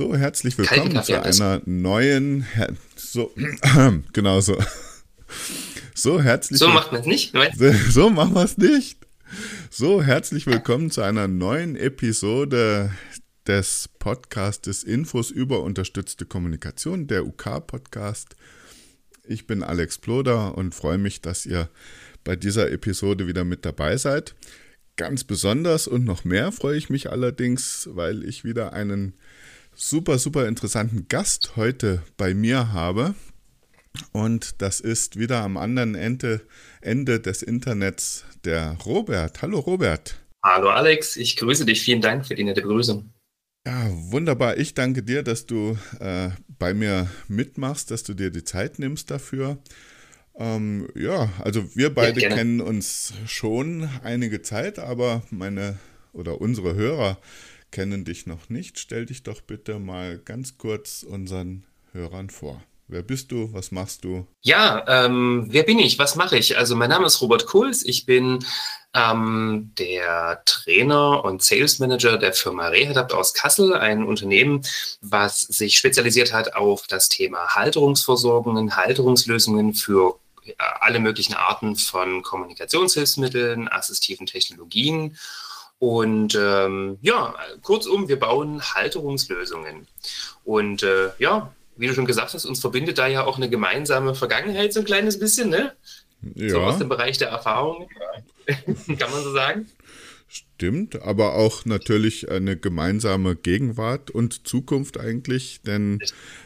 So, herzlich willkommen zu einer neuen, so, genau so. So, herzlich So macht man es nicht, So machen wir es nicht. So, herzlich willkommen zu einer neuen Episode des Podcastes Infos über unterstützte Kommunikation, der UK-Podcast. Ich bin Alex Ploder und freue mich, dass ihr bei dieser Episode wieder mit dabei seid. Ganz besonders und noch mehr freue ich mich allerdings, weil ich wieder einen super, super interessanten Gast heute bei mir habe. Und das ist wieder am anderen Ende, Ende des Internets der Robert. Hallo Robert. Hallo Alex, ich grüße dich. Vielen Dank für die nette Begrüßung. Ja, wunderbar. Ich danke dir, dass du äh, bei mir mitmachst, dass du dir die Zeit nimmst dafür. Ähm, ja, also wir beide ja, kennen uns schon einige Zeit, aber meine oder unsere Hörer kennen dich noch nicht. Stell dich doch bitte mal ganz kurz unseren Hörern vor. Wer bist du? Was machst du? Ja, ähm, wer bin ich? Was mache ich? Also mein Name ist Robert Kohls. Ich bin ähm, der Trainer und Sales Manager der Firma Rehadapt aus Kassel, ein Unternehmen, was sich spezialisiert hat auf das Thema Halterungsversorgungen, Halterungslösungen für alle möglichen Arten von Kommunikationshilfsmitteln, assistiven Technologien und ähm, ja, kurzum, wir bauen Halterungslösungen. Und äh, ja, wie du schon gesagt hast, uns verbindet da ja auch eine gemeinsame Vergangenheit so ein kleines bisschen, ne? Ja. So aus dem Bereich der Erfahrung, kann man so sagen. Stimmt, aber auch natürlich eine gemeinsame Gegenwart und Zukunft eigentlich, denn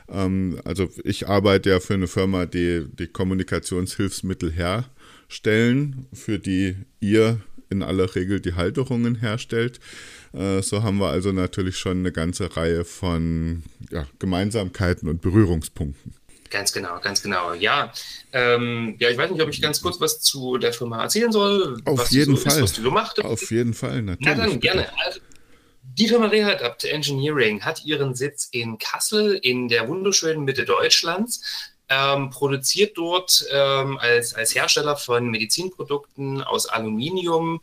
ähm, also ich arbeite ja für eine Firma, die die Kommunikationshilfsmittel herstellen, für die ihr in aller Regel die Halterungen herstellt. Äh, so haben wir also natürlich schon eine ganze Reihe von ja, Gemeinsamkeiten und Berührungspunkten. Ganz genau, ganz genau. Ja, ähm, ja, ich weiß nicht, ob ich ganz kurz was zu der Firma erzählen soll. Auf jeden so Fall. Ist, was du so machst. Auf jeden Fall, natürlich. Na dann, gerne. Also, die Firma Rehadapt Engineering hat ihren Sitz in Kassel in der wunderschönen Mitte Deutschlands ähm, produziert dort ähm, als, als Hersteller von Medizinprodukten aus Aluminium,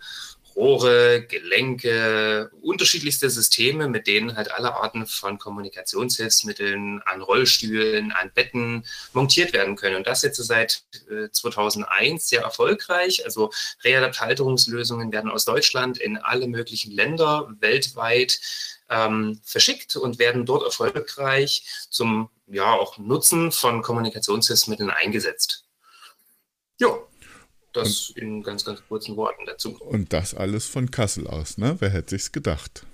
Rohre, Gelenke, unterschiedlichste Systeme, mit denen halt alle Arten von Kommunikationshilfsmitteln an Rollstühlen, an Betten montiert werden können. Und das jetzt seit äh, 2001 sehr erfolgreich. Also Readapt-Halterungslösungen werden aus Deutschland in alle möglichen Länder weltweit ähm, verschickt und werden dort erfolgreich zum ja auch Nutzen von Kommunikationshilfsmitteln eingesetzt. Ja, das und, in ganz, ganz kurzen Worten dazu. Und das alles von Kassel aus, ne? Wer hätte sich's gedacht?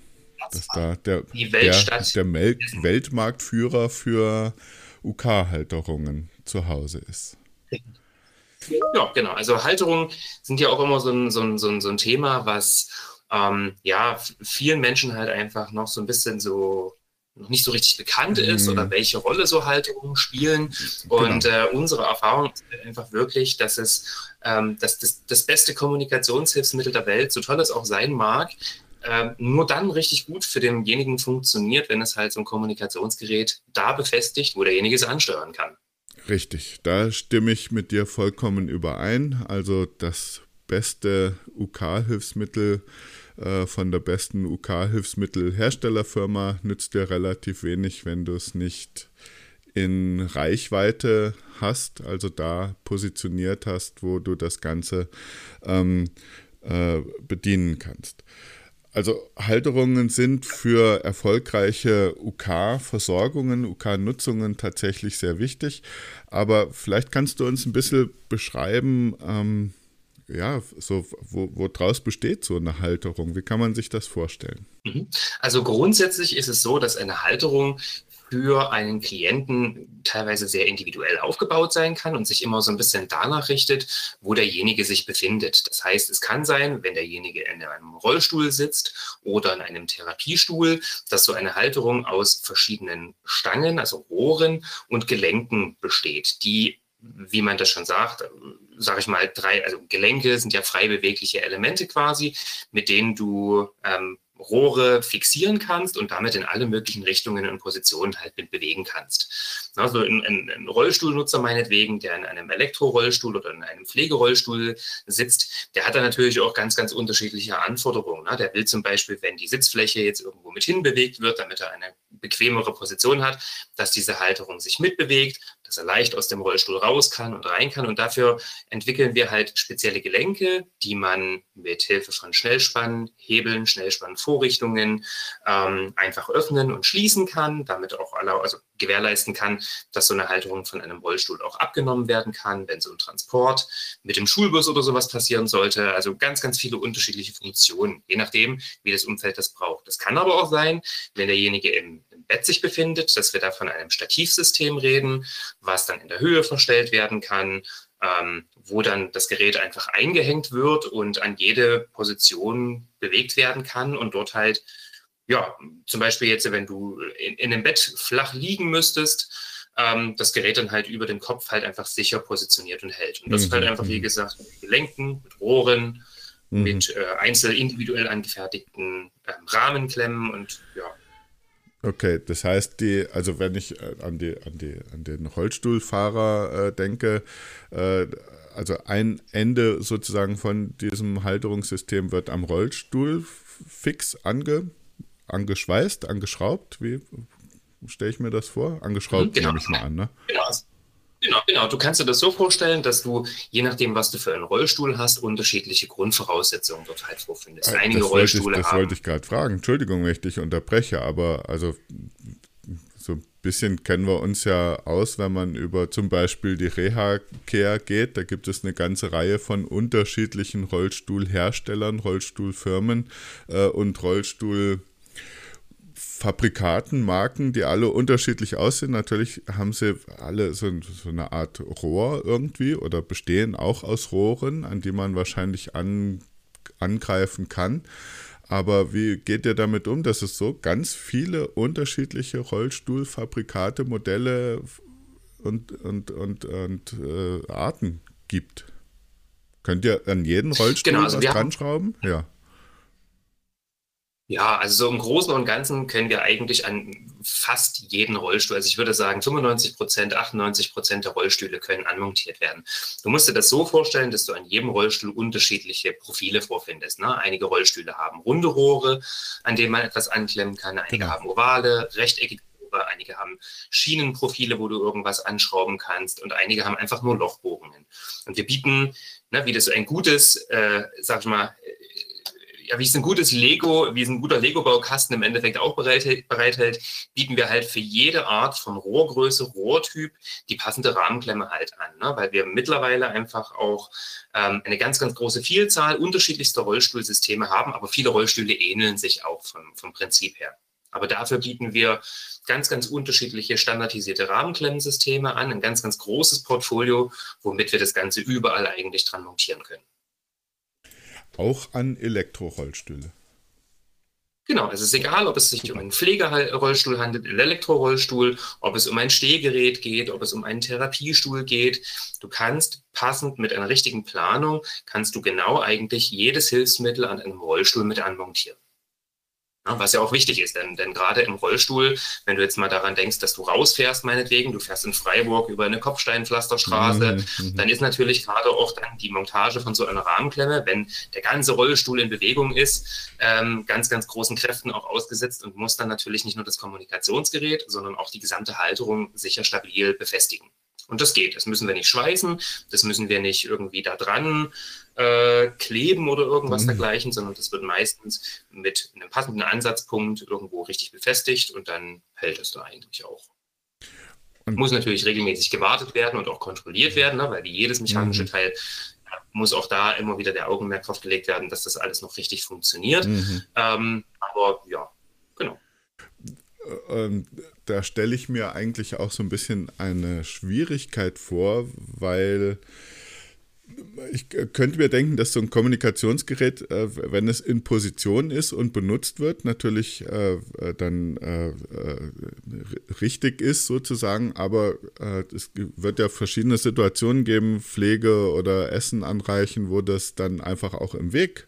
Das dass da der, der, der Mel Weltmarktführer für UK-Halterungen zu Hause ist. Ja, genau. Also Halterungen sind ja auch immer so ein, so ein, so ein, so ein Thema, was ähm, ja vielen Menschen halt einfach noch so ein bisschen so noch nicht so richtig bekannt ist mhm. oder welche Rolle so Halterungen spielen. Genau. Und äh, unsere Erfahrung ist halt einfach wirklich, dass es ähm, dass das, das beste Kommunikationshilfsmittel der Welt, so toll es auch sein mag, äh, nur dann richtig gut für denjenigen funktioniert, wenn es halt so ein Kommunikationsgerät da befestigt, wo derjenige es ansteuern kann. Richtig, da stimme ich mit dir vollkommen überein. Also das beste UK-Hilfsmittel äh, von der besten UK-Hilfsmittelherstellerfirma nützt dir relativ wenig, wenn du es nicht in Reichweite hast, also da positioniert hast, wo du das Ganze ähm, äh, bedienen kannst. Also Halterungen sind für erfolgreiche UK-Versorgungen, UK-Nutzungen tatsächlich sehr wichtig. Aber vielleicht kannst du uns ein bisschen beschreiben, ähm, ja, so, wo, wo draus besteht so eine Halterung? Wie kann man sich das vorstellen? Mhm. Also grundsätzlich ist es so, dass eine Halterung für einen Klienten teilweise sehr individuell aufgebaut sein kann und sich immer so ein bisschen danach richtet, wo derjenige sich befindet. Das heißt, es kann sein, wenn derjenige in einem Rollstuhl sitzt oder in einem Therapiestuhl, dass so eine Halterung aus verschiedenen Stangen, also Rohren und Gelenken besteht, die wie man das schon sagt, sage ich mal, drei, also Gelenke sind ja frei bewegliche Elemente quasi, mit denen du ähm, Rohre fixieren kannst und damit in alle möglichen Richtungen und Positionen halt mit bewegen kannst. Also ein, ein, ein Rollstuhlnutzer meinetwegen, der in einem Elektrorollstuhl oder in einem Pflegerollstuhl sitzt, der hat da natürlich auch ganz, ganz unterschiedliche Anforderungen. Ne? Der will zum Beispiel, wenn die Sitzfläche jetzt irgendwo mit hinbewegt wird, damit er eine bequemere Position hat, dass diese Halterung sich mitbewegt, dass er leicht aus dem Rollstuhl raus kann und rein kann. Und dafür entwickeln wir halt spezielle Gelenke, die man mit Hilfe von Schnellspannen, Hebeln, Schnellspannvorrichtungen ähm, einfach öffnen und schließen kann, damit auch alle, also gewährleisten kann, dass so eine Halterung von einem Rollstuhl auch abgenommen werden kann, wenn so ein Transport mit dem Schulbus oder sowas passieren sollte. Also ganz, ganz viele unterschiedliche Funktionen, je nachdem, wie das Umfeld das braucht. Das kann aber auch sein, wenn derjenige im, im Bett sich befindet, dass wir da von einem Stativsystem reden, was dann in der Höhe verstellt werden kann, ähm, wo dann das Gerät einfach eingehängt wird und an jede Position bewegt werden kann und dort halt, ja, zum Beispiel jetzt, wenn du in, in einem Bett flach liegen müsstest, ähm, das Gerät dann halt über dem Kopf halt einfach sicher positioniert und hält. Und das mhm. halt einfach, wie mhm. gesagt, mit Gelenken, mit Rohren, mhm. mit äh, einzeln individuell angefertigten äh, Rahmenklemmen und ja, Okay, das heißt, die, also wenn ich äh, an, die, an, die, an den Rollstuhlfahrer äh, denke, äh, also ein Ende sozusagen von diesem Halterungssystem wird am Rollstuhl fix ange, angeschweißt, angeschraubt. Wie stelle ich mir das vor? Angeschraubt genau. nehme ich mal an, ne? Genau. Genau, genau. Du kannst dir das so vorstellen, dass du, je nachdem, was du für einen Rollstuhl hast, unterschiedliche Grundvoraussetzungen dort halt vorfindest. Äh, Einige das Rollstühle ich, das haben. Wollte ich gerade fragen. Entschuldigung, wenn ich dich unterbreche, aber also so ein bisschen kennen wir uns ja aus, wenn man über zum Beispiel die Reha-Care geht. Da gibt es eine ganze Reihe von unterschiedlichen Rollstuhlherstellern, Rollstuhlfirmen äh, und Rollstuhl Fabrikaten, Marken, die alle unterschiedlich aussehen. Natürlich haben sie alle so, so, eine Art Rohr irgendwie oder bestehen auch aus Rohren, an die man wahrscheinlich an, angreifen kann. Aber wie geht ihr damit um, dass es so ganz viele unterschiedliche Rollstuhlfabrikate, Modelle und, und, und, und äh, Arten gibt? Könnt ihr an jeden Rollstuhl genau, also was dran schrauben? Ja. Ja, also so im Großen und Ganzen können wir eigentlich an fast jeden Rollstuhl, also ich würde sagen 95 Prozent, 98 Prozent der Rollstühle können anmontiert werden. Du musst dir das so vorstellen, dass du an jedem Rollstuhl unterschiedliche Profile vorfindest. Ne? Einige Rollstühle haben runde Rohre, an denen man etwas anklemmen kann. Einige genau. haben ovale, rechteckige Rohre. Einige haben Schienenprofile, wo du irgendwas anschrauben kannst. Und einige haben einfach nur Lochbohrungen. Und wir bieten, ne, wie das ein gutes, äh, sag ich mal, ja, wie es ein gutes Lego, wie es ein guter Lego-Baukasten im Endeffekt auch bereithält, bieten wir halt für jede Art von Rohrgröße, Rohrtyp die passende Rahmenklemme halt an, ne? weil wir mittlerweile einfach auch ähm, eine ganz, ganz große Vielzahl unterschiedlichster Rollstuhlsysteme haben, aber viele Rollstühle ähneln sich auch vom, vom Prinzip her. Aber dafür bieten wir ganz, ganz unterschiedliche standardisierte Rahmenklemmensysteme an, ein ganz, ganz großes Portfolio, womit wir das Ganze überall eigentlich dran montieren können. Auch an Elektrorollstühle. Genau, es ist egal, ob es sich um einen Pflegerollstuhl handelt, einen Elektrorollstuhl, ob es um ein Stehgerät geht, ob es um einen Therapiestuhl geht. Du kannst passend mit einer richtigen Planung, kannst du genau eigentlich jedes Hilfsmittel an einem Rollstuhl mit anmontieren. Was ja auch wichtig ist, denn, denn gerade im Rollstuhl, wenn du jetzt mal daran denkst, dass du rausfährst, meinetwegen, du fährst in Freiburg über eine Kopfsteinpflasterstraße, mhm, mhm. dann ist natürlich gerade auch dann die Montage von so einer Rahmenklemme, wenn der ganze Rollstuhl in Bewegung ist, ähm, ganz, ganz großen Kräften auch ausgesetzt und muss dann natürlich nicht nur das Kommunikationsgerät, sondern auch die gesamte Halterung sicher stabil befestigen. Und das geht. Das müssen wir nicht schweißen, das müssen wir nicht irgendwie da dran äh, kleben oder irgendwas mhm. dergleichen, sondern das wird meistens mit einem passenden Ansatzpunkt irgendwo richtig befestigt und dann hält es da eigentlich auch. Und muss natürlich regelmäßig gewartet werden und auch kontrolliert werden, ne, weil wie jedes mechanische mhm. Teil muss auch da immer wieder der Augenmerk drauf gelegt werden, dass das alles noch richtig funktioniert. Mhm. Ähm, aber ja, genau. Ähm, da stelle ich mir eigentlich auch so ein bisschen eine Schwierigkeit vor, weil ich könnte mir denken, dass so ein Kommunikationsgerät, äh, wenn es in Position ist und benutzt wird, natürlich äh, äh dann richtig ist sozusagen, aber es wird ja verschiedene Situationen geben, Pflege oder Essen anreichen, wo das dann einfach auch im Weg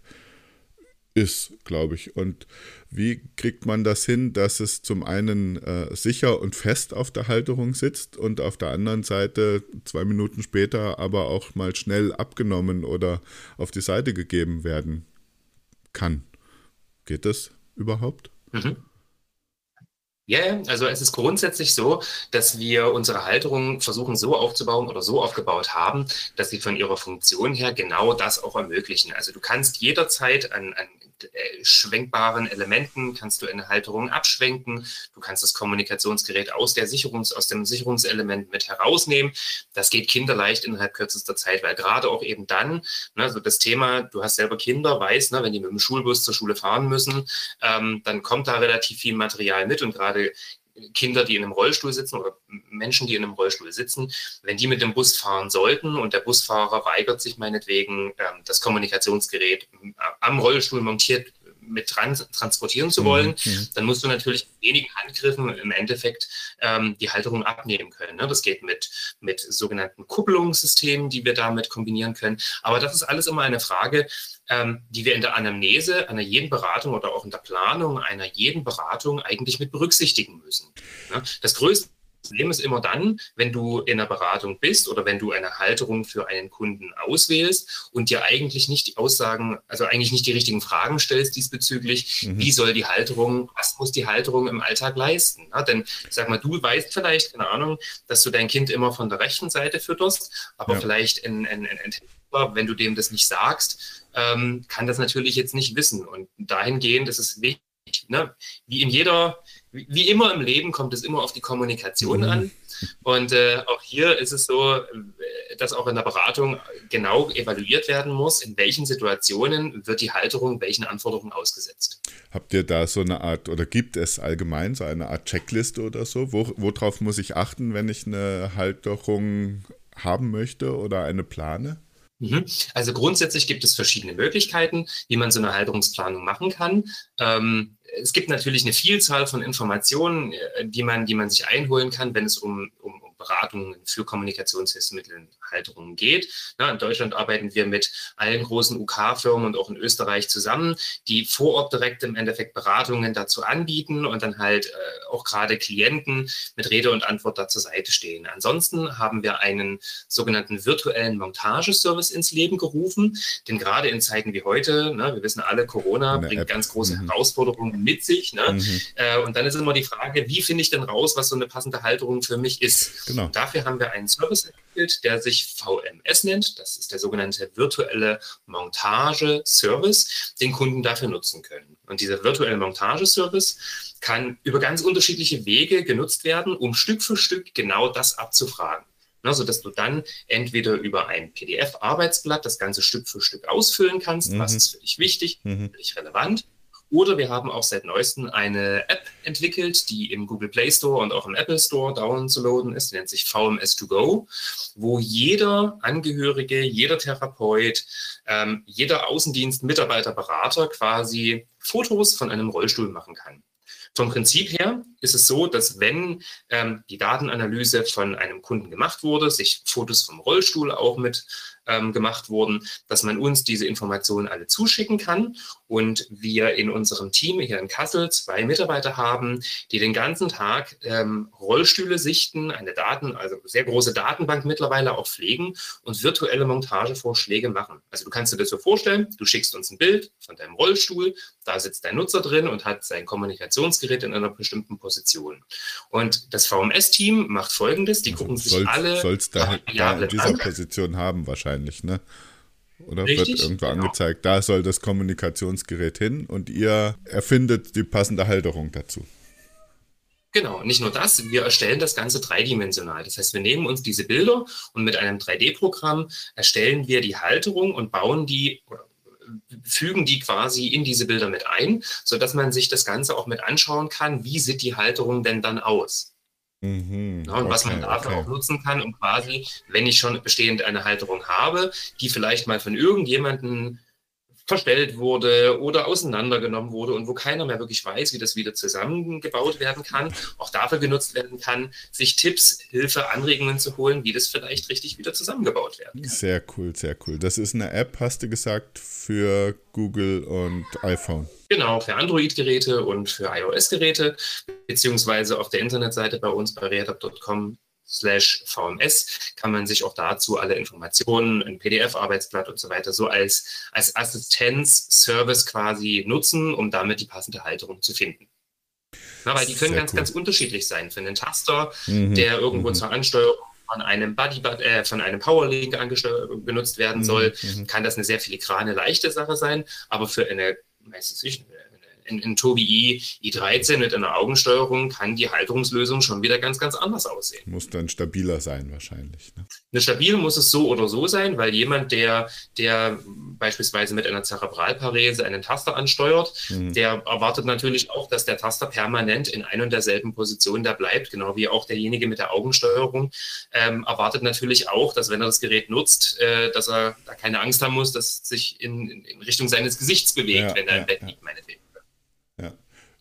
ist, glaube ich. Und wie kriegt man das hin, dass es zum einen äh, sicher und fest auf der Halterung sitzt und auf der anderen Seite zwei Minuten später aber auch mal schnell abgenommen oder auf die Seite gegeben werden kann? Geht das überhaupt? Mhm. Ja, yeah, also es ist grundsätzlich so, dass wir unsere Halterung versuchen so aufzubauen oder so aufgebaut haben, dass sie von ihrer Funktion her genau das auch ermöglichen. Also du kannst jederzeit an, an schwenkbaren Elementen kannst du eine Halterung abschwenken. Du kannst das Kommunikationsgerät aus, der Sicherungs-, aus dem Sicherungselement mit herausnehmen. Das geht kinderleicht innerhalb kürzester Zeit, weil gerade auch eben dann, ne, so das Thema, du hast selber Kinder, weißt, ne, wenn die mit dem Schulbus zur Schule fahren müssen, ähm, dann kommt da relativ viel Material mit und gerade Kinder, die in einem Rollstuhl sitzen oder Menschen, die in einem Rollstuhl sitzen, wenn die mit dem Bus fahren sollten und der Busfahrer weigert sich meinetwegen, ähm, das Kommunikationsgerät am Rollstuhl montiert mit trans transportieren zu wollen, mhm, mhm. dann musst du natürlich wenigen Handgriffen im Endeffekt ähm, die Halterung abnehmen können. Ne? Das geht mit, mit sogenannten Kupplungssystemen, die wir damit kombinieren können. Aber das ist alles immer eine Frage, ähm, die wir in der Anamnese einer jeden Beratung oder auch in der Planung einer jeden Beratung eigentlich mit berücksichtigen müssen. Ne? Das größte Problem ist immer dann, wenn du in einer Beratung bist oder wenn du eine Halterung für einen Kunden auswählst und dir eigentlich nicht die Aussagen, also eigentlich nicht die richtigen Fragen stellst diesbezüglich, mhm. wie soll die Halterung, was muss die Halterung im Alltag leisten? Ja, denn sag mal, du weißt vielleicht, keine Ahnung, dass du dein Kind immer von der rechten Seite fütterst, aber ja. vielleicht ein, ein, ein, ein wenn du dem das nicht sagst, ähm, kann das natürlich jetzt nicht wissen. Und dahingehend ist es wichtig, ne? wie in jeder, wie immer im Leben kommt es immer auf die Kommunikation mhm. an. Und äh, auch hier ist es so, äh, dass auch in der Beratung genau evaluiert werden muss, in welchen Situationen wird die Halterung welchen Anforderungen ausgesetzt. Habt ihr da so eine Art, oder gibt es allgemein so eine Art Checkliste oder so? Wo, worauf muss ich achten, wenn ich eine Halterung haben möchte oder eine plane? Mhm. Also grundsätzlich gibt es verschiedene Möglichkeiten, wie man so eine Halterungsplanung machen kann. Ähm, es gibt natürlich eine Vielzahl von Informationen, äh, die man, die man sich einholen kann, wenn es um, um, um Beratungen für Kommunikationshilfsmittel Halterungen geht. Na, in Deutschland arbeiten wir mit allen großen UK-Firmen und auch in Österreich zusammen, die vor Ort direkt im Endeffekt Beratungen dazu anbieten und dann halt äh, auch gerade Klienten mit Rede und Antwort da zur Seite stehen. Ansonsten haben wir einen sogenannten virtuellen Montageservice ins Leben gerufen, denn gerade in Zeiten wie heute, ne, wir wissen alle, Corona Eine bringt App. ganz große mhm. Herausforderungen mit sich. Ne? Mhm. Äh, und dann ist immer die Frage, wie finde ich denn raus, was so eine passende Halterung für mich ist? Genau. dafür haben wir einen Service der sich VMS nennt. Das ist der sogenannte virtuelle Montage-Service, den Kunden dafür nutzen können. Und dieser virtuelle Montage-Service kann über ganz unterschiedliche Wege genutzt werden, um Stück für Stück genau das abzufragen. Na, sodass du dann entweder über ein PDF-Arbeitsblatt das Ganze Stück für Stück ausfüllen kannst, mhm. was ist für dich wichtig, mhm. für dich relevant, oder wir haben auch seit neuestem eine App entwickelt, die im Google Play Store und auch im Apple Store downzuladen ist. Die nennt sich VMS2Go, wo jeder Angehörige, jeder Therapeut, ähm, jeder Außendienst, Mitarbeiter, Berater quasi Fotos von einem Rollstuhl machen kann. Vom Prinzip her ist es so, dass wenn ähm, die Datenanalyse von einem Kunden gemacht wurde, sich Fotos vom Rollstuhl auch mit ähm, gemacht wurden, dass man uns diese Informationen alle zuschicken kann und wir in unserem Team hier in Kassel zwei Mitarbeiter haben, die den ganzen Tag ähm, Rollstühle sichten, eine Daten, also sehr große Datenbank mittlerweile auch pflegen und virtuelle Montagevorschläge machen. Also du kannst dir das so vorstellen, du schickst uns ein Bild von deinem Rollstuhl, da sitzt dein Nutzer drin und hat sein Kommunikationsgerät in einer bestimmten Position. Und das VMS-Team macht folgendes, die also gucken sich alle soll es da, da in dieser an. Position haben wahrscheinlich, ne? Oder Richtig, wird irgendwo genau. angezeigt, da soll das Kommunikationsgerät hin und ihr erfindet die passende Halterung dazu. Genau, nicht nur das, wir erstellen das Ganze dreidimensional. Das heißt, wir nehmen uns diese Bilder und mit einem 3D-Programm erstellen wir die Halterung und bauen die oder fügen die quasi in diese Bilder mit ein, sodass man sich das Ganze auch mit anschauen kann, wie sieht die Halterung denn dann aus. Mhm, ja, und okay, was man dafür okay. auch nutzen kann, um quasi, wenn ich schon bestehend eine Halterung habe, die vielleicht mal von irgendjemandem verstellt wurde oder auseinandergenommen wurde und wo keiner mehr wirklich weiß, wie das wieder zusammengebaut werden kann, auch dafür genutzt werden kann, sich Tipps, Hilfe, Anregungen zu holen, wie das vielleicht richtig wieder zusammengebaut werden kann. Sehr cool, sehr cool. Das ist eine App, hast du gesagt, für Google und iPhone. Genau, für Android-Geräte und für iOS-Geräte, beziehungsweise auf der Internetseite bei uns bei rehatab.com slash VMS kann man sich auch dazu alle Informationen, ein PDF-Arbeitsblatt und so weiter so als, als Assistenzservice quasi nutzen, um damit die passende Halterung zu finden. Na, weil die können Sehr ganz, cool. ganz unterschiedlich sein. Für einen Taster, mhm. der irgendwo mhm. zur Ansteuerung von einem Body, äh, von einem Powerlink benutzt werden soll, mhm. kann das eine sehr filigrane, leichte Sache sein. Aber für eine, weiß ich, in, in Tobii i13 mit einer Augensteuerung kann die Halterungslösung schon wieder ganz, ganz anders aussehen. Muss dann stabiler sein wahrscheinlich. Ne? Eine stabil muss es so oder so sein, weil jemand, der, der beispielsweise mit einer Zerebralparese einen Taster ansteuert, mhm. der erwartet natürlich auch, dass der Taster permanent in ein und derselben Position da bleibt, genau wie auch derjenige mit der Augensteuerung ähm, erwartet natürlich auch, dass wenn er das Gerät nutzt, äh, dass er da keine Angst haben muss, dass es sich in, in Richtung seines Gesichts bewegt, ja, wenn er ja, im Bett liegt, meinetwegen.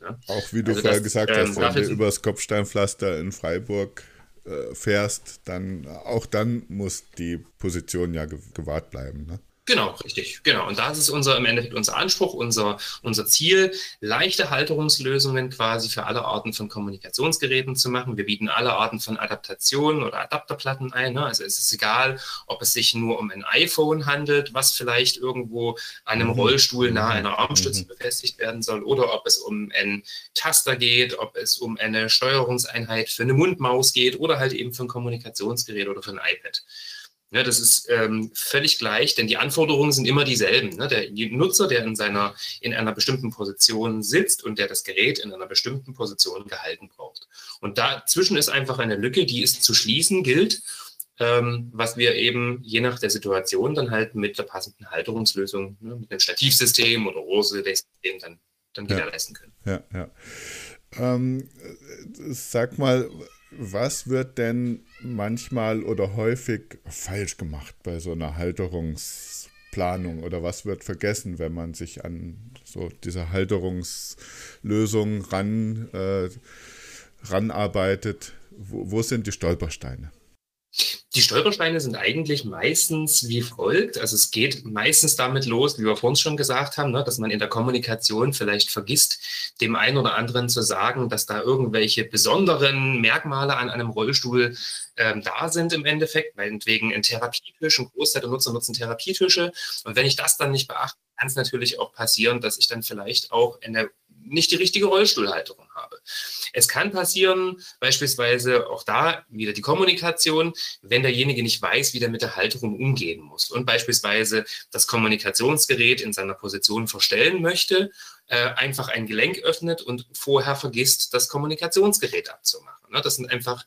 Ja. Auch wie du also vorher das, gesagt hast, ähm, wenn du übers Kopfsteinpflaster in Freiburg äh, fährst, dann auch dann muss die Position ja gewahrt bleiben. Ne? Genau, richtig, genau. Und das ist unser im Endeffekt unser Anspruch, unser, unser Ziel, leichte Halterungslösungen quasi für alle Arten von Kommunikationsgeräten zu machen. Wir bieten alle Arten von Adaptationen oder Adapterplatten ein. Ne? Also es ist egal, ob es sich nur um ein iPhone handelt, was vielleicht irgendwo an einem mhm. Rollstuhl nahe einer Armstütze mhm. befestigt werden soll, oder ob es um einen Taster geht, ob es um eine Steuerungseinheit für eine Mundmaus geht oder halt eben für ein Kommunikationsgerät oder für ein iPad. Ja, das ist ähm, völlig gleich, denn die Anforderungen sind immer dieselben. Ne? Der Nutzer, der in, seiner, in einer bestimmten Position sitzt und der das Gerät in einer bestimmten Position gehalten braucht. Und dazwischen ist einfach eine Lücke, die es zu schließen gilt, ähm, was wir eben je nach der Situation dann halt mit der passenden Halterungslösung, ne, mit einem Stativsystem oder Rose-System dann, dann ja. gewährleisten können. Ja, ja. Ähm, sag mal, was wird denn manchmal oder häufig falsch gemacht bei so einer Halterungsplanung oder was wird vergessen, wenn man sich an so diese Halterungslösung ran, äh, ranarbeitet? Wo, wo sind die Stolpersteine? Die Stolpersteine sind eigentlich meistens wie folgt. Also es geht meistens damit los, wie wir vorhin schon gesagt haben, ne, dass man in der Kommunikation vielleicht vergisst, dem einen oder anderen zu sagen, dass da irgendwelche besonderen Merkmale an einem Rollstuhl ähm, da sind im Endeffekt, meinetwegen ein Therapietisch, ein Großteil der Nutzer nutzen Therapietische. Und wenn ich das dann nicht beachte, kann es natürlich auch passieren, dass ich dann vielleicht auch eine nicht die richtige Rollstuhlhalterung habe. Es kann passieren, beispielsweise auch da wieder die Kommunikation, wenn derjenige nicht weiß, wie der mit der Halterung umgehen muss und beispielsweise das Kommunikationsgerät in seiner Position verstellen möchte, äh, einfach ein Gelenk öffnet und vorher vergisst, das Kommunikationsgerät abzumachen. Ne? Das sind einfach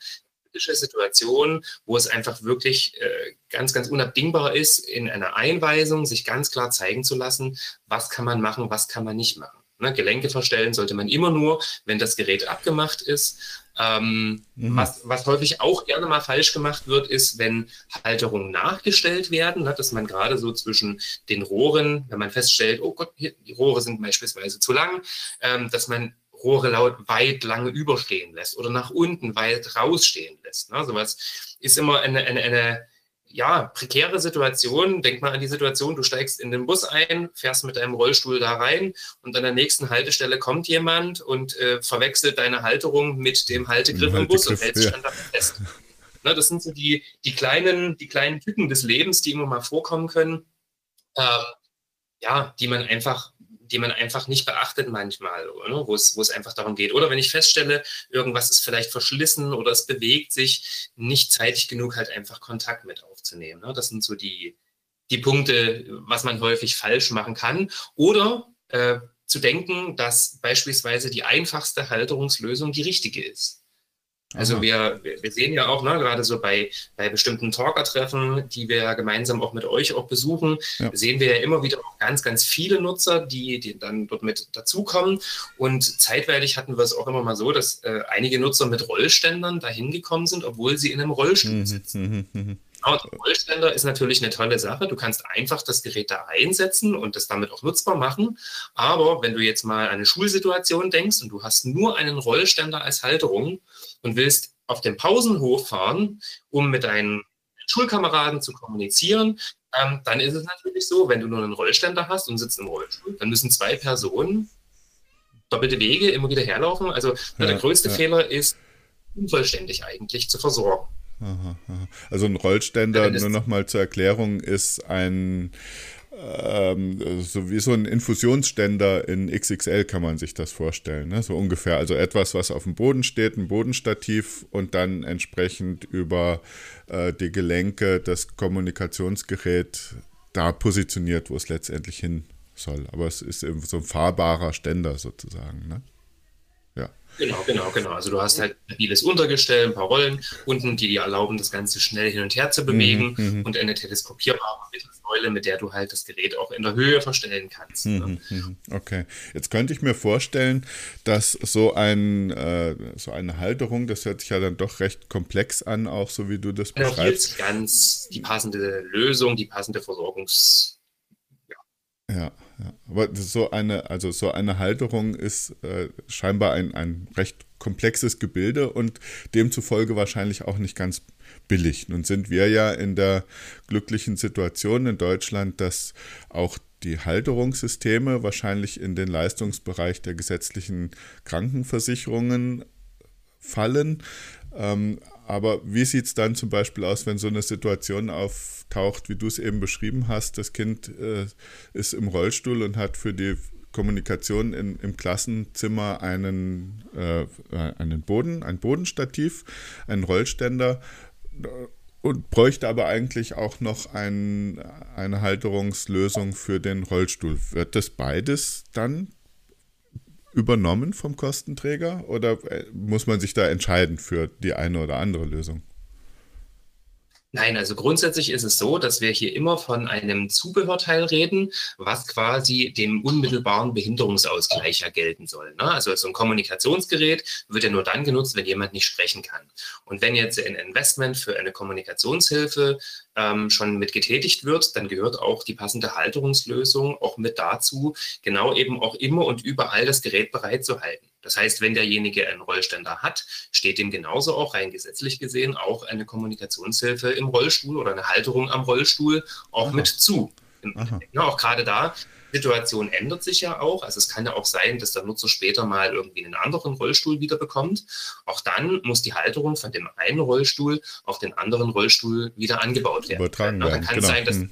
Situationen, wo es einfach wirklich äh, ganz, ganz unabdingbar ist, in einer Einweisung sich ganz klar zeigen zu lassen, was kann man machen, was kann man nicht machen. Ne, Gelenke verstellen sollte man immer nur, wenn das Gerät abgemacht ist. Ähm, mhm. was, was häufig auch gerne mal falsch gemacht wird, ist, wenn Halterungen nachgestellt werden, ne, dass man gerade so zwischen den Rohren, wenn man feststellt, oh Gott, hier, die Rohre sind beispielsweise zu lang, ähm, dass man Rohre laut weit lange überstehen lässt oder nach unten weit rausstehen lässt. Ne? Sowas ist immer eine, eine, eine ja, prekäre Situation. Denk mal an die Situation, du steigst in den Bus ein, fährst mit deinem Rollstuhl da rein und an der nächsten Haltestelle kommt jemand und äh, verwechselt deine Halterung mit dem Haltegriff im Bus und hält sich ja. dann da fest. Ne, das sind so die, die, kleinen, die kleinen Tücken des Lebens, die immer mal vorkommen können, ähm, ja, die man einfach die man einfach nicht beachtet manchmal, ne? wo, es, einfach darum geht. Oder wenn ich feststelle, irgendwas ist vielleicht verschlissen oder es bewegt sich, nicht zeitig genug halt einfach Kontakt mit aufzunehmen. Ne? Das sind so die, die Punkte, was man häufig falsch machen kann. Oder äh, zu denken, dass beispielsweise die einfachste Halterungslösung die richtige ist. Also wir, wir sehen ja auch, ne, gerade so bei, bei bestimmten Talker-Treffen, die wir ja gemeinsam auch mit euch auch besuchen, ja. sehen wir ja immer wieder auch ganz, ganz viele Nutzer, die, die dann dort mit dazukommen. Und zeitweilig hatten wir es auch immer mal so, dass äh, einige Nutzer mit Rollständern dahin gekommen sind, obwohl sie in einem Rollstuhl mhm, sitzen. Genau, der Rollständer ist natürlich eine tolle Sache. Du kannst einfach das Gerät da einsetzen und das damit auch nutzbar machen. Aber wenn du jetzt mal an eine Schulsituation denkst und du hast nur einen Rollständer als Halterung und willst auf den Pausenhof fahren, um mit deinen Schulkameraden zu kommunizieren, ähm, dann ist es natürlich so, wenn du nur einen Rollständer hast und sitzt im Rollstuhl, dann müssen zwei Personen doppelte Wege immer wieder herlaufen. Also ja, der größte ja. Fehler ist, unvollständig eigentlich zu versorgen. Aha, aha. Also ein Rollständer, nur nochmal zur Erklärung, ist ein ähm, so wie so ein Infusionsständer in XXL kann man sich das vorstellen, ne? so ungefähr. Also etwas, was auf dem Boden steht, ein Bodenstativ und dann entsprechend über äh, die Gelenke das Kommunikationsgerät da positioniert, wo es letztendlich hin soll. Aber es ist eben so ein fahrbarer Ständer sozusagen. Ne? Genau, genau, genau. Also du hast halt stabiles Untergestell, ein paar Rollen unten, die dir erlauben, das Ganze schnell hin und her zu bewegen mhm, mhm. und eine teleskopierbare Mittelsäule, mit der du halt das Gerät auch in der Höhe verstellen kannst. Ne? Mhm, ne? Okay. Jetzt könnte ich mir vorstellen, dass so, ein, äh, so eine Halterung, das hört sich ja dann doch recht komplex an, auch so wie du das beschreibst. Hier ist ganz die passende Lösung, die passende Versorgungs- ja, ja. aber so eine, also so eine Halterung ist äh, scheinbar ein, ein recht komplexes Gebilde und demzufolge wahrscheinlich auch nicht ganz billig. Nun sind wir ja in der glücklichen Situation in Deutschland, dass auch die Halterungssysteme wahrscheinlich in den Leistungsbereich der gesetzlichen Krankenversicherungen fallen. Ähm, aber wie sieht es dann zum Beispiel aus, wenn so eine Situation auftaucht, wie du es eben beschrieben hast? Das Kind äh, ist im Rollstuhl und hat für die Kommunikation in, im Klassenzimmer einen, äh, einen Boden, ein Bodenstativ, einen Rollständer und bräuchte aber eigentlich auch noch ein, eine Halterungslösung für den Rollstuhl. Wird das beides dann übernommen vom Kostenträger oder äh, muss man sich da entscheiden für die eine oder andere Lösung? Nein, also grundsätzlich ist es so, dass wir hier immer von einem Zubehörteil reden, was quasi dem unmittelbaren Behinderungsausgleich ja gelten soll. Ne? Also so ein Kommunikationsgerät wird ja nur dann genutzt, wenn jemand nicht sprechen kann. Und wenn jetzt ein Investment für eine Kommunikationshilfe ähm, schon mit getätigt wird, dann gehört auch die passende Halterungslösung auch mit dazu, genau eben auch immer und überall das Gerät bereit zu halten. Das heißt, wenn derjenige einen Rollständer hat, steht dem genauso auch rein gesetzlich gesehen auch eine Kommunikationshilfe im Rollstuhl oder eine Halterung am Rollstuhl auch Aha. mit zu. Ja, auch gerade da, die Situation ändert sich ja auch. Also es kann ja auch sein, dass der Nutzer später mal irgendwie einen anderen Rollstuhl wieder bekommt. Auch dann muss die Halterung von dem einen Rollstuhl auf den anderen Rollstuhl wieder angebaut werden. Übertragen werden. Dann kann es genau. sein, dass hm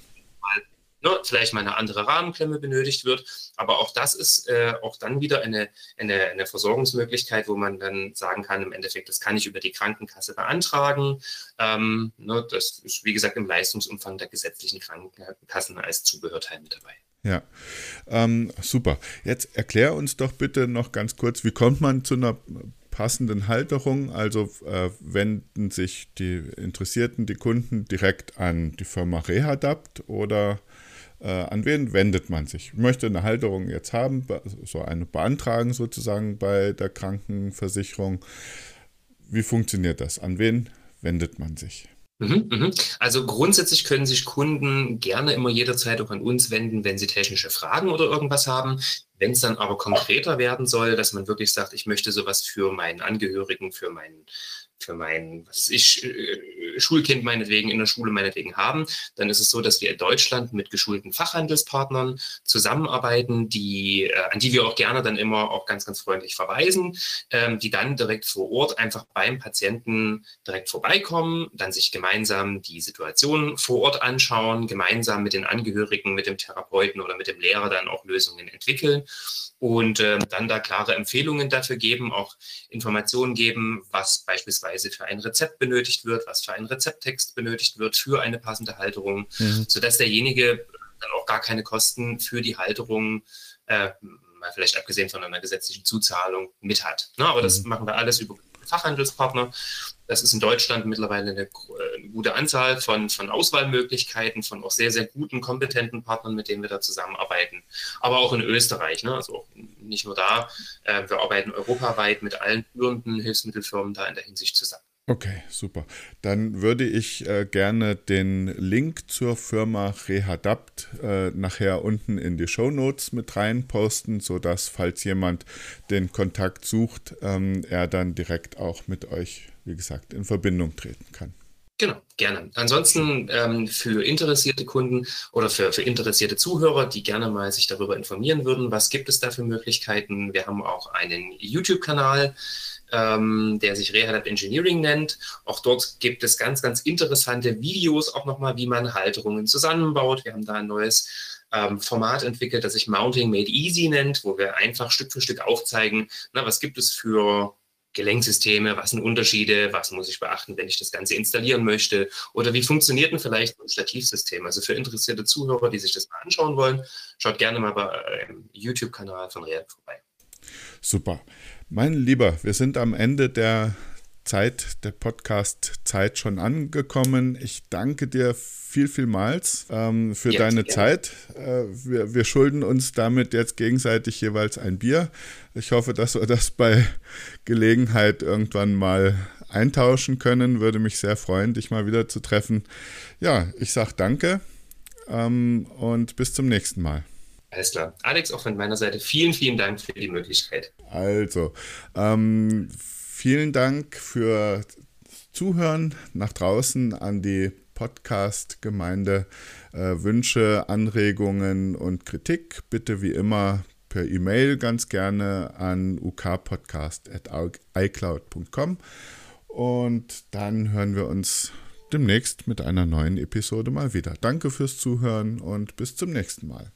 ne, vielleicht mal eine andere Rahmenklemme benötigt wird. Aber auch das ist äh, auch dann wieder eine, eine, eine Versorgungsmöglichkeit, wo man dann sagen kann, im Endeffekt, das kann ich über die Krankenkasse beantragen. Ähm, ne, das ist, wie gesagt, im Leistungsumfang der gesetzlichen Krankenkassen als Zubehörteil mit dabei. Ja, ähm, super. Jetzt erklär uns doch bitte noch ganz kurz, wie kommt man zu einer passenden Halterung? Also äh, wenden sich die Interessierten, die Kunden direkt an die Firma Rehadapt oder an wen wendet man sich? Ich möchte eine Halterung jetzt haben, so eine beantragen sozusagen bei der Krankenversicherung. Wie funktioniert das? An wen wendet man sich? Mhm, mhm. Also grundsätzlich können sich Kunden gerne immer jederzeit auch an uns wenden, wenn sie technische Fragen oder irgendwas haben. Wenn es dann aber konkreter werden soll, dass man wirklich sagt, ich möchte sowas für meinen Angehörigen, für meinen für mein, was ich, äh, Schulkind meinetwegen in der Schule meinetwegen haben, dann ist es so, dass wir in Deutschland mit geschulten Fachhandelspartnern zusammenarbeiten, die, äh, an die wir auch gerne dann immer auch ganz, ganz freundlich verweisen, ähm, die dann direkt vor Ort einfach beim Patienten direkt vorbeikommen, dann sich gemeinsam die Situation vor Ort anschauen, gemeinsam mit den Angehörigen, mit dem Therapeuten oder mit dem Lehrer dann auch Lösungen entwickeln und äh, dann da klare Empfehlungen dafür geben, auch Informationen geben, was beispielsweise für ein Rezept benötigt wird, was für ein Rezepttext benötigt wird für eine passende Halterung, mhm. sodass derjenige dann auch gar keine Kosten für die Halterung, äh, mal vielleicht abgesehen von einer gesetzlichen Zuzahlung, mit hat. Ne? Aber das mhm. machen wir alles über Fachhandelspartner. Das ist in Deutschland mittlerweile eine, äh, eine, gute Anzahl von, von Auswahlmöglichkeiten, von auch sehr, sehr guten, kompetenten Partnern, mit denen wir da zusammenarbeiten. Aber auch in Österreich, ne? also nicht nur da. Äh, wir arbeiten europaweit mit allen führenden Hilfsmittelfirmen da in der Hinsicht zusammen. Okay, super. Dann würde ich äh, gerne den Link zur Firma Rehadapt äh, nachher unten in die Show Notes mit rein posten, sodass, falls jemand den Kontakt sucht, ähm, er dann direkt auch mit euch, wie gesagt, in Verbindung treten kann. Genau, gerne. Ansonsten ähm, für interessierte Kunden oder für, für interessierte Zuhörer, die gerne mal sich darüber informieren würden, was gibt es da für Möglichkeiten? Wir haben auch einen YouTube-Kanal, ähm, der sich Rehab Engineering nennt. Auch dort gibt es ganz, ganz interessante Videos, auch nochmal, wie man Halterungen zusammenbaut. Wir haben da ein neues ähm, Format entwickelt, das sich Mounting Made Easy nennt, wo wir einfach Stück für Stück aufzeigen, na, was gibt es für Gelenksysteme, was sind Unterschiede, was muss ich beachten, wenn ich das Ganze installieren möchte oder wie funktioniert denn vielleicht ein Stativsystem? Also für interessierte Zuhörer, die sich das mal anschauen wollen, schaut gerne mal bei dem YouTube-Kanal von Real vorbei. Super. Mein Lieber, wir sind am Ende der Zeit, der Podcast-Zeit schon angekommen. Ich danke dir viel, vielmals ähm, für ja, deine Zeit. Äh, wir, wir, schulden uns damit jetzt gegenseitig jeweils ein Bier. Ich hoffe, dass wir das bei Gelegenheit irgendwann mal eintauschen können. Würde mich sehr freuen, dich mal wieder zu treffen. Ja, ich sage danke ähm, und bis zum nächsten Mal. Alles klar. Alex, auch von meiner Seite vielen, vielen Dank für die Möglichkeit. Also, ähm, vielen Dank für Zuhören nach draußen an die Podcast-Gemeinde. Äh, Wünsche, Anregungen und Kritik bitte wie immer per E-Mail ganz gerne an ukpodcast.icloud.com und dann hören wir uns demnächst mit einer neuen Episode mal wieder. Danke fürs Zuhören und bis zum nächsten Mal.